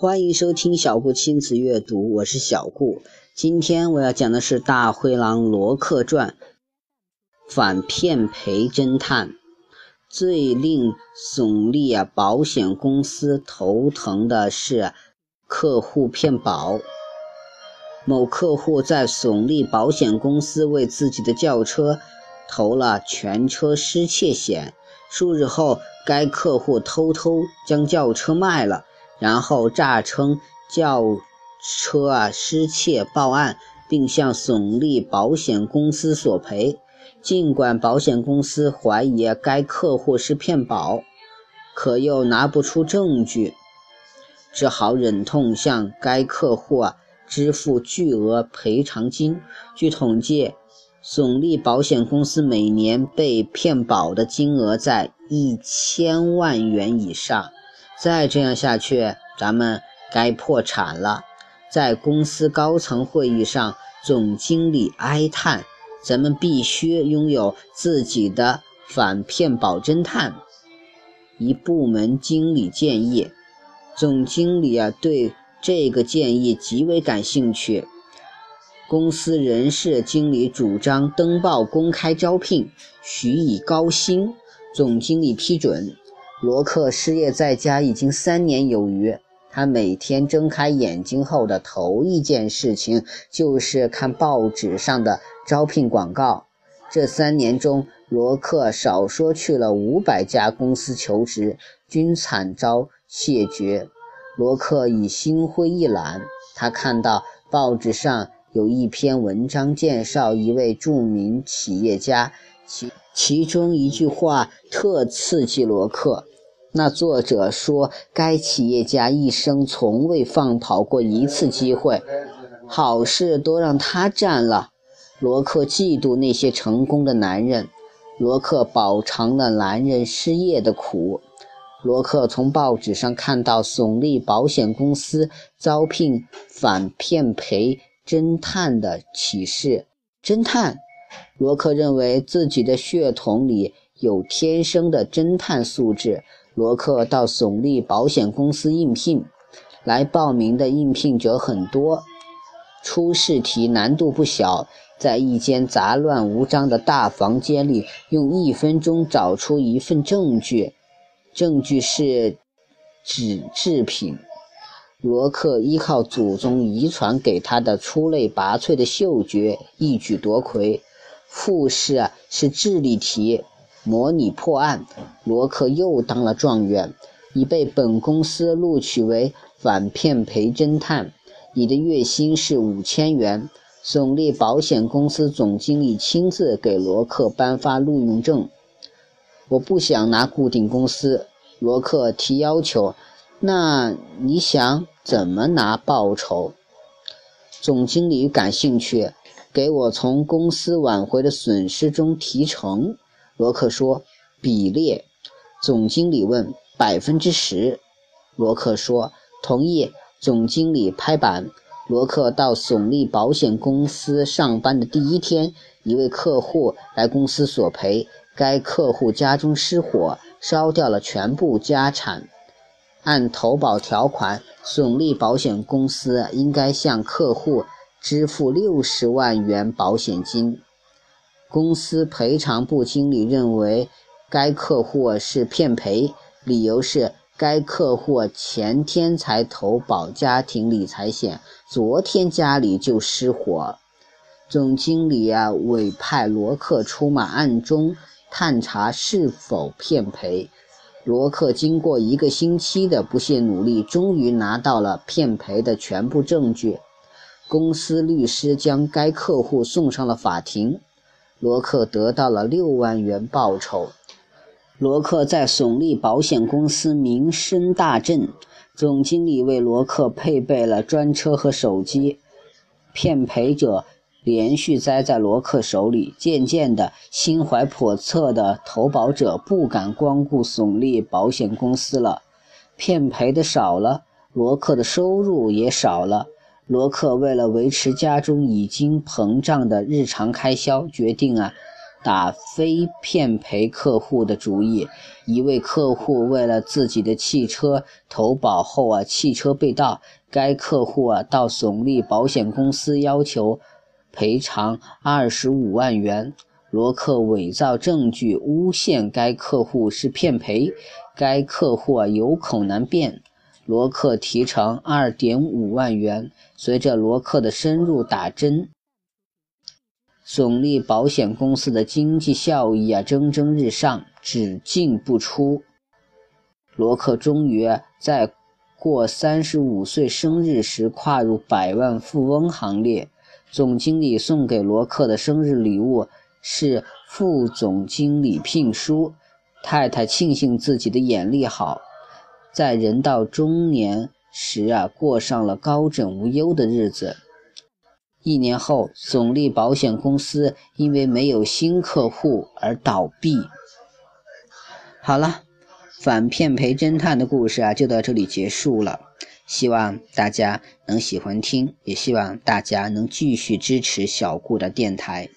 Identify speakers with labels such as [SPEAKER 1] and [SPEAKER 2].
[SPEAKER 1] 欢迎收听小顾亲子阅读，我是小顾。今天我要讲的是《大灰狼罗克传》反骗赔侦探。最令耸立啊保险公司头疼的是客户骗保。某客户在耸立保险公司为自己的轿车投了全车失窃险，数日后，该客户偷偷将轿车卖了，然后诈称轿车啊失窃报案，并向耸立保险公司索赔。尽管保险公司怀疑该客户是骗保，可又拿不出证据，只好忍痛向该客户啊支付巨额赔偿金。据统计，耸立保险公司每年被骗保的金额在一千万元以上。再这样下去，咱们该破产了。在公司高层会议上，总经理哀叹。咱们必须拥有自己的反骗保侦探。一部门经理建议，总经理啊对这个建议极为感兴趣。公司人事经理主张登报公开招聘，许以高薪。总经理批准。罗克失业在家已经三年有余，他每天睁开眼睛后的头一件事情就是看报纸上的。招聘广告，这三年中，罗克少说去了五百家公司求职，均惨遭谢绝。罗克已心灰意懒。他看到报纸上有一篇文章介绍一位著名企业家，其其中一句话特刺激罗克。那作者说，该企业家一生从未放跑过一次机会，好事都让他占了。罗克嫉妒那些成功的男人。罗克饱尝了男人失业的苦。罗克从报纸上看到耸立保险公司招聘反骗赔侦探的启事。侦探，罗克认为自己的血统里有天生的侦探素质。罗克到耸立保险公司应聘，来报名的应聘者很多，初试题难度不小。在一间杂乱无章的大房间里，用一分钟找出一份证据。证据是纸制品。罗克依靠祖宗遗传给他的出类拔萃的嗅觉，一举夺魁。复试是智力题，模拟破案。罗克又当了状元，已被本公司录取为反骗赔侦探。你的月薪是五千元。耸立保险公司总经理亲自给罗克颁发录用证。我不想拿固定工资，罗克提要求。那你想怎么拿报酬？总经理感兴趣，给我从公司挽回的损失中提成。罗克说：“比例。”总经理问：“百分之十。”罗克说：“同意。”总经理拍板。罗克到耸立保险公司上班的第一天，一位客户来公司索赔。该客户家中失火，烧掉了全部家产。按投保条款，耸立保险公司应该向客户支付六十万元保险金。公司赔偿部经理认为该客户是骗赔，理由是。该客户前天才投保家庭理财险，昨天家里就失火。总经理啊委派罗克出马，暗中探查是否骗赔。罗克经过一个星期的不懈努力，终于拿到了骗赔的全部证据。公司律师将该客户送上了法庭。罗克得到了六万元报酬。罗克在耸立保险公司名声大振，总经理为罗克配备了专车和手机。骗赔者连续栽在罗克手里，渐渐的，心怀叵测的投保者不敢光顾耸立保险公司了。骗赔的少了，罗克的收入也少了。罗克为了维持家中已经膨胀的日常开销，决定啊。打非骗赔客户的主意。一位客户为了自己的汽车投保后啊，汽车被盗，该客户啊到耸立保险公司要求赔偿二十五万元。罗克伪造证据，诬陷该客户是骗赔，该客户啊有口难辩。罗克提成二点五万元。随着罗克的深入打针，耸立保险公司的经济效益啊蒸蒸日上，只进不出。罗克终于在过三十五岁生日时跨入百万富翁行列。总经理送给罗克的生日礼物。是副总经理聘书。太太庆幸自己的眼力好，在人到中年时啊，过上了高枕无忧的日子。一年后，总立保险公司因为没有新客户而倒闭。好了，反骗赔侦探的故事啊，就到这里结束了。希望大家能喜欢听，也希望大家能继续支持小顾的电台。